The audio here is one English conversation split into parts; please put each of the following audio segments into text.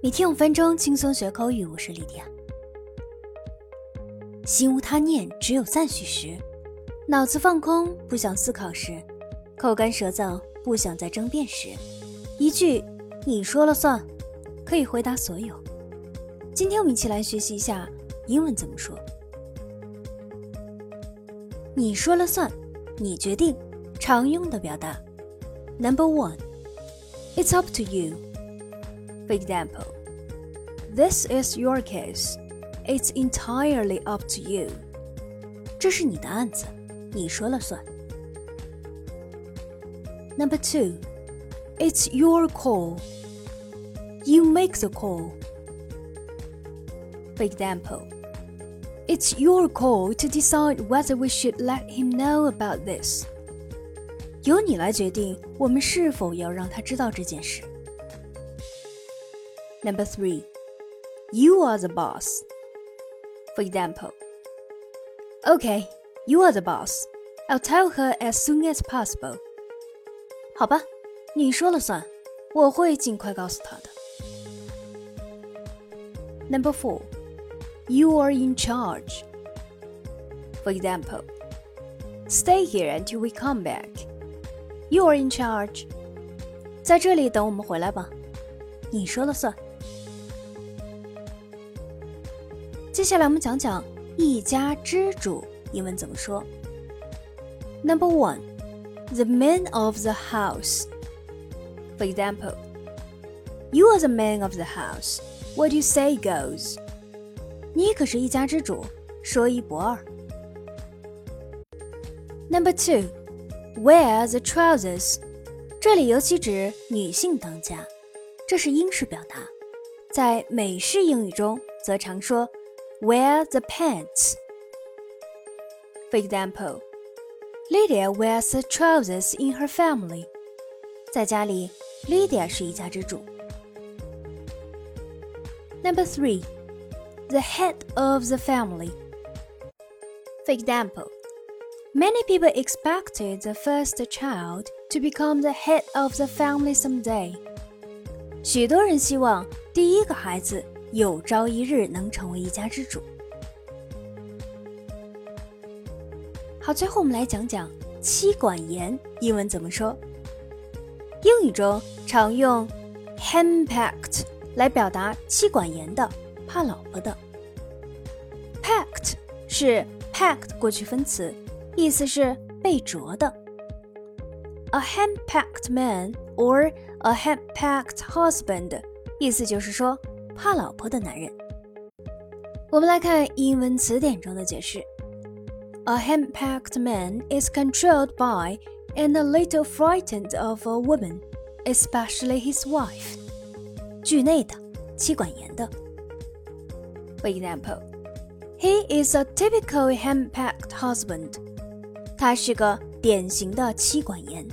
每天五分钟轻松学口语，我是丽迪亚。心无他念，只有赞许时；脑子放空，不想思考时；口干舌燥，不想再争辩时，一句“你说了算”，可以回答所有。今天我们一起来学习一下英文怎么说。你说了算，你决定。常用的表达。Number one, it's up to you. For example, this is your case. It's entirely up to you. 这是你的案子，你说了算。Number two, it's your call. You make the call. For example, it's your call to decide whether we should let him know about this. 由你来决定我们是否要让他知道这件事。 Number three, you are the boss. For example, okay, you are the boss. I'll tell her as soon as possible. 好吧，你说了算，我会尽快告诉她的。Number four, you are in charge. For example, stay here until we come back. You are in charge，在这里等我们回来吧，你说了算。 接下来我们讲讲一家之主英文怎么说。Number one, the man of the house. For example, you are the man of the house. What do you say goes. 你可是一家之主，说一不二。Number two. Wear the trousers，这里尤其指女性当家，这是英式表达。在美式英语中，则常说 wear the pants。For example, Lydia wears the trousers in her family。在家里，Lydia 是一家之主。Number three, the head of the family. For example. Many people expected the first child to become the head of the family someday. 许多人希望第一个孩子 有朝一日能成为一家之主。好，最后我们来讲讲妻管严英文怎么说。英语中常用 “hem packed” 来表达妻管严的、怕老婆的。“packed” 是 packed 过去分词。意思是被啄的。A hampacked man or a hampacked husband，意思就是说怕老婆的男人。我们来看英文词典中的解释：A hen-pecked man is controlled by and a little frightened of a woman, especially his wife. 惧内的，妻管严的。For example, he is a typical hen-pecked husband. 他是个典型的妻管严。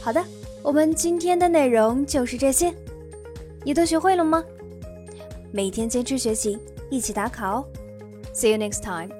好的。我们今天的内容就是这些，你都学会了吗？每天坚持学习，一起打卡哦。See you next time.